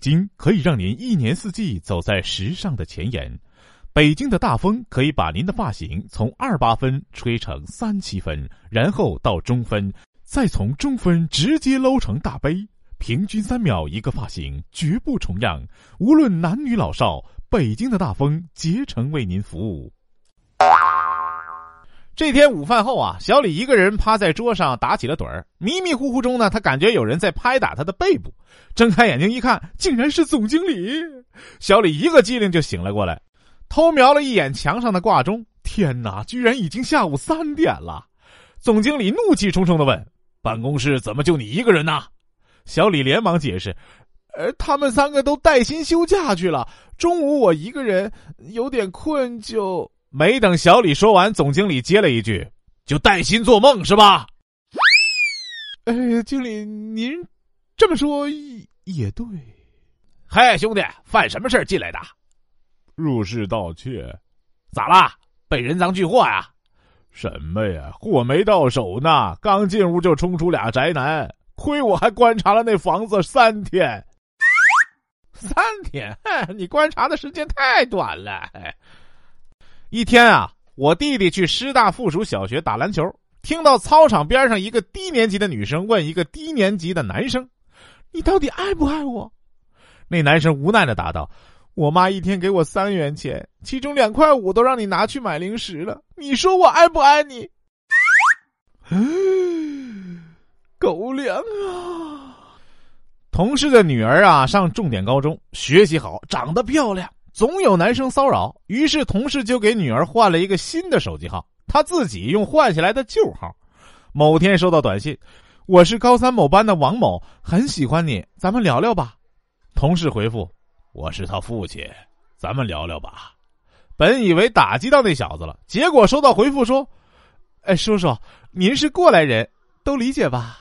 京可以让您一年四季走在时尚的前沿。北京的大风可以把您的发型从二八分吹成三七分，然后到中分，再从中分直接搂成大杯，平均三秒一个发型，绝不重样。无论男女老少，北京的大风。竭诚为您服务。这天午饭后啊，小李一个人趴在桌上打起了盹儿。迷迷糊糊中呢，他感觉有人在拍打他的背部，睁开眼睛一看，竟然是总经理。小李一个机灵就醒了过来，偷瞄了一眼墙上的挂钟，天哪，居然已经下午三点了！总经理怒气冲冲的问：“办公室怎么就你一个人呢？”小李连忙解释：“呃，他们三个都带薪休假去了，中午我一个人有点困，就……”没等小李说完，总经理接了一句：“就带薪做梦是吧？”哎，经理，您这么说也对。嗨，兄弟，犯什么事进来的？入室盗窃。咋啦？被人赃俱获呀？什么呀？货没到手呢，刚进屋就冲出俩宅男，亏我还观察了那房子三天。三天？你观察的时间太短了。一天啊，我弟弟去师大附属小学打篮球，听到操场边上一个低年级的女生问一个低年级的男生：“你到底爱不爱我？”那男生无奈的答道：“我妈一天给我三元钱，其中两块五都让你拿去买零食了。你说我爱不爱你？” 狗粮啊！同事的女儿啊，上重点高中，学习好，长得漂亮。总有男生骚扰，于是同事就给女儿换了一个新的手机号，他自己用换下来的旧号。某天收到短信：“我是高三某班的王某，很喜欢你，咱们聊聊吧。”同事回复：“我是他父亲，咱们聊聊吧。”本以为打击到那小子了，结果收到回复说：“哎，叔叔，您是过来人，都理解吧。”